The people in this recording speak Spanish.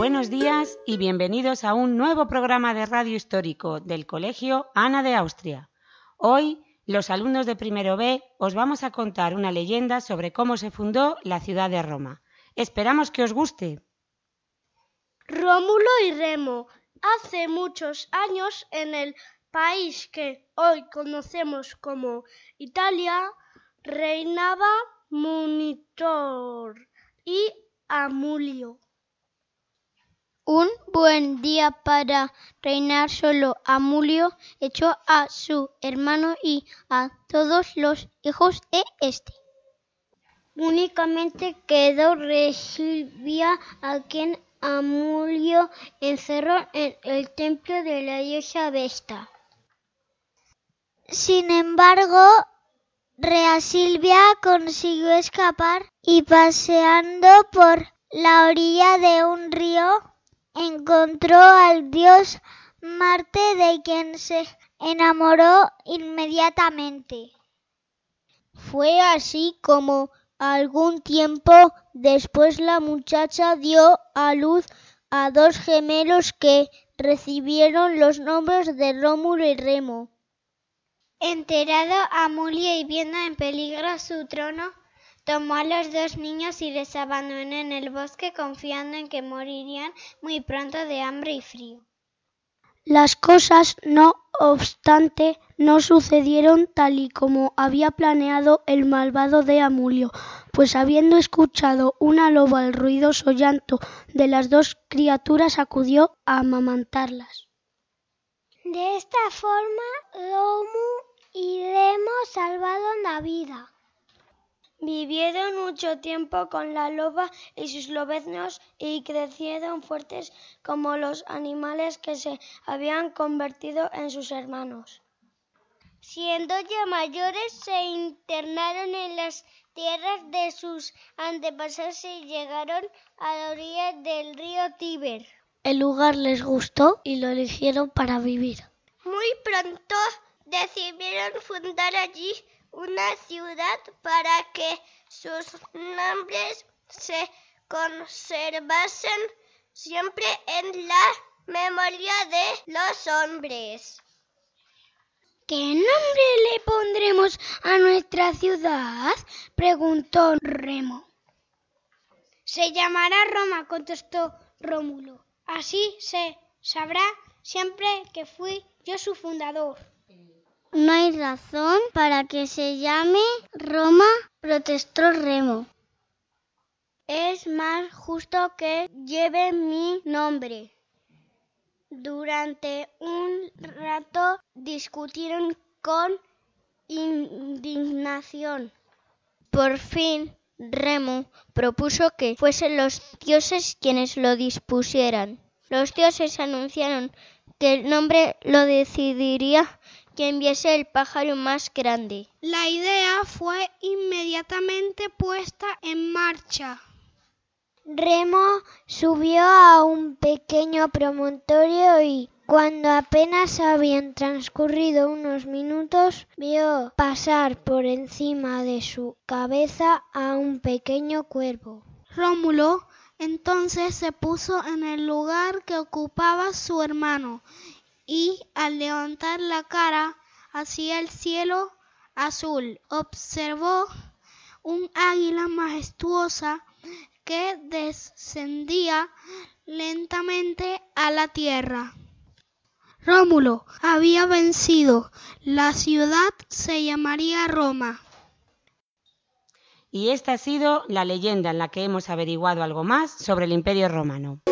días y bienvenidos a un nuevo programa de radio histórico del Colegio Ana de Austria. Hoy, los alumnos de primero B os vamos a contar una leyenda sobre cómo se fundó la ciudad de Roma. Esperamos que os guste. Rómulo y Remo. Hace muchos años en el país que hoy conocemos como Italia, reinaba Munitor y Amulio. Un buen día para reinar solo Amulio echó a su hermano y a todos los hijos de este. Únicamente quedó Resilvia a quien Amulio encerró en el templo de la diosa Vesta. Sin embargo, Rea Silvia consiguió escapar y paseando por la orilla de un río encontró al dios Marte de quien se enamoró inmediatamente. Fue así como algún tiempo después la muchacha dio a luz a dos gemelos que recibieron los nombres de Rómulo y Remo. Enterado Amulio y viendo en peligro su trono, Tomó a los dos niños y les abandonó en el bosque confiando en que morirían muy pronto de hambre y frío. Las cosas, no obstante, no sucedieron tal y como había planeado el malvado de Amulio, pues habiendo escuchado una loba el ruidoso llanto de las dos criaturas acudió a amamantarlas. De esta forma, Romu y Remo salvaron la vida. Vivieron mucho tiempo con la loba y sus lobeznos y crecieron fuertes como los animales que se habían convertido en sus hermanos. Siendo ya mayores, se internaron en las tierras de sus antepasados y llegaron a la orilla del río Tíber. El lugar les gustó y lo eligieron para vivir. Muy pronto decidieron fundar allí una ciudad para que sus nombres se conservasen siempre en la memoria de los hombres. ¿Qué nombre le pondremos a nuestra ciudad? preguntó Remo. Se llamará Roma, contestó Rómulo. Así se sabrá siempre que fui yo su fundador. No hay razón para que se llame Roma, protestó Remo. Es más justo que lleve mi nombre. Durante un rato discutieron con indignación. Por fin, Remo propuso que fuesen los dioses quienes lo dispusieran. Los dioses anunciaron que el nombre lo decidiría que enviase el pájaro más grande. La idea fue inmediatamente puesta en marcha. Remo subió a un pequeño promontorio y cuando apenas habían transcurrido unos minutos vio pasar por encima de su cabeza a un pequeño cuervo. Rómulo entonces se puso en el lugar que ocupaba su hermano y al levantar la cara hacia el cielo azul observó un águila majestuosa que descendía lentamente a la tierra. Rómulo había vencido. La ciudad se llamaría Roma. Y esta ha sido la leyenda en la que hemos averiguado algo más sobre el Imperio Romano.